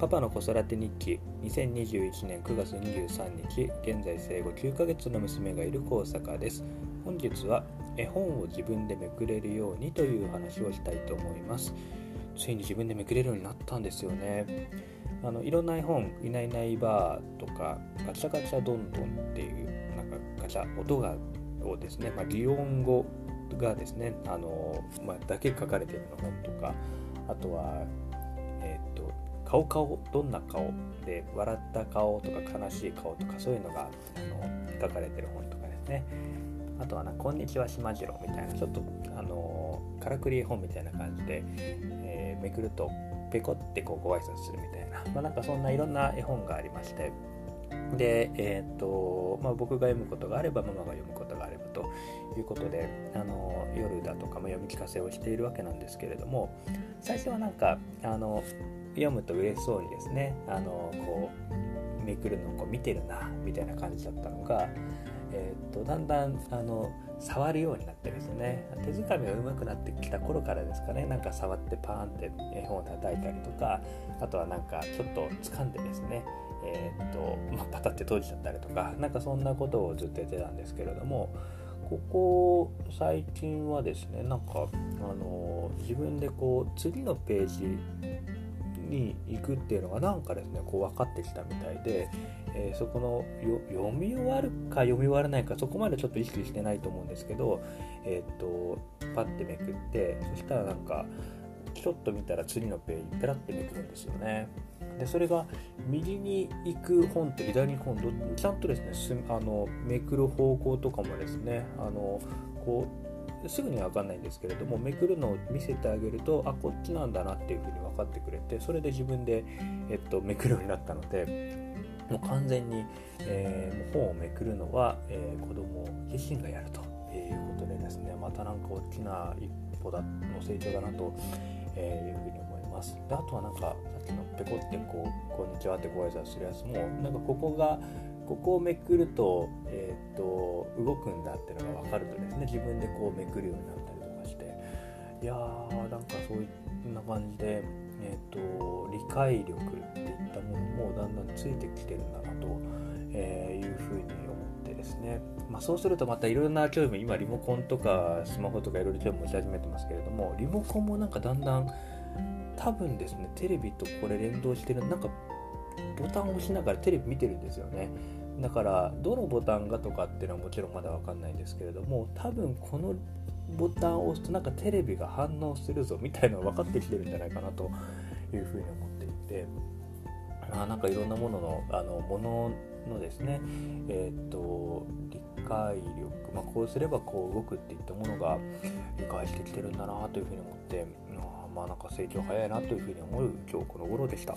パパの子育て日記2021年9月23日現在生後9ヶ月の娘がいる高坂です。本日は絵本を自分でめくれるようにという話をしたいと思います。ついに自分でめくれるようになったんですよね。あのいろんな絵本いないいないばーとかガチャガチャどんどんっていうなんかガチャ音がをですね、まあ、擬音語がですねあの、まあ、だけ書かれているの本とかあとはえっ、と顔顔どんな顔で笑った顔とか悲しい顔とかそういうのがあの書かれてる本とかですね。あとはな「こんにちはしまじろう」みたいなちょっとあのからくり絵本みたいな感じで、えー、めくるとペコってこうご挨拶するみたいな、まあ、なんかそんないろんな絵本がありまして。で、えーとまあ、僕が読むことがあればママが読むことがあればということであの夜だとかも読み聞かせをしているわけなんですけれども最初はなんかあの読むと嬉しそうにですねあのこうめくるのをこう見てるなみたいな感じだったのが、えーと、だんだんあの触るようになってですね手づかみが上手くなってきた頃からですかねなんか触ってパーンって絵本を叩いたりとかあとはなんかちょっと掴んでですねえー、っと、まあ、パタって閉じちゃったりとかなんかそんなことをずっとやってたんですけれどもここ最近はですねなんかあの自分でこう次のページに行くっていうのがなんかですねこう分かってきたみたいで、えー、そこの読み終わるか読み終わらないかそこまでちょっと意識してないと思うんですけどえっ、とパッてめくってそしたらなんかちょっと見たら次のページペラッてめくるんですよね。でそれが右に行く本と左に行く本ちゃんとですねあのめくる方向とかもですねあのこうすぐには分かんないんですけれどもめくるのを見せてあげるとあこっちなんだなっていうふうに分かってくれてそれで自分で、えっと、めくるようになったのでもう完全に、えー、本をめくるのは、えー、子供自身がやるということでですねまたなんか大きな一歩だの成長だなと、えいうふうに思います。であとはなんかさっきのペコってこう「こんにちは」ってご挨拶するやつもなんかここがここをめくると,、えーと、動くんだってのが分かるとですね。自分でこうめくるようになったりとかして。いやーなんかそういった感じで、えーと、理解力っていったものもだんだんついてきてるんだなと、え、いうふうに思ってですね、まあ、そうするとまたいろんな興味今リモコンとかスマホとかいろいろ興味持ち始めてますけれどもリモコンもなんかだんだん多分ですねテレビとこれ連動してるなんかボタンを押しながらテレビ見てるんですよね。だからどのボタンがとかっていうのはもちろんまだ分かんないんですけれども多分このボタンを押すとなんかテレビが反応するぞみたいなのが分かってきてるんじゃないかなというふうに思っていてあなんかいろんなもののあのもののですねえっ、と理解力、まあ、こうすればこう動くっていったものが理解してきてるんだなというふうに思ってあまあなんか成長早いなというふうに思う今日この頃でした。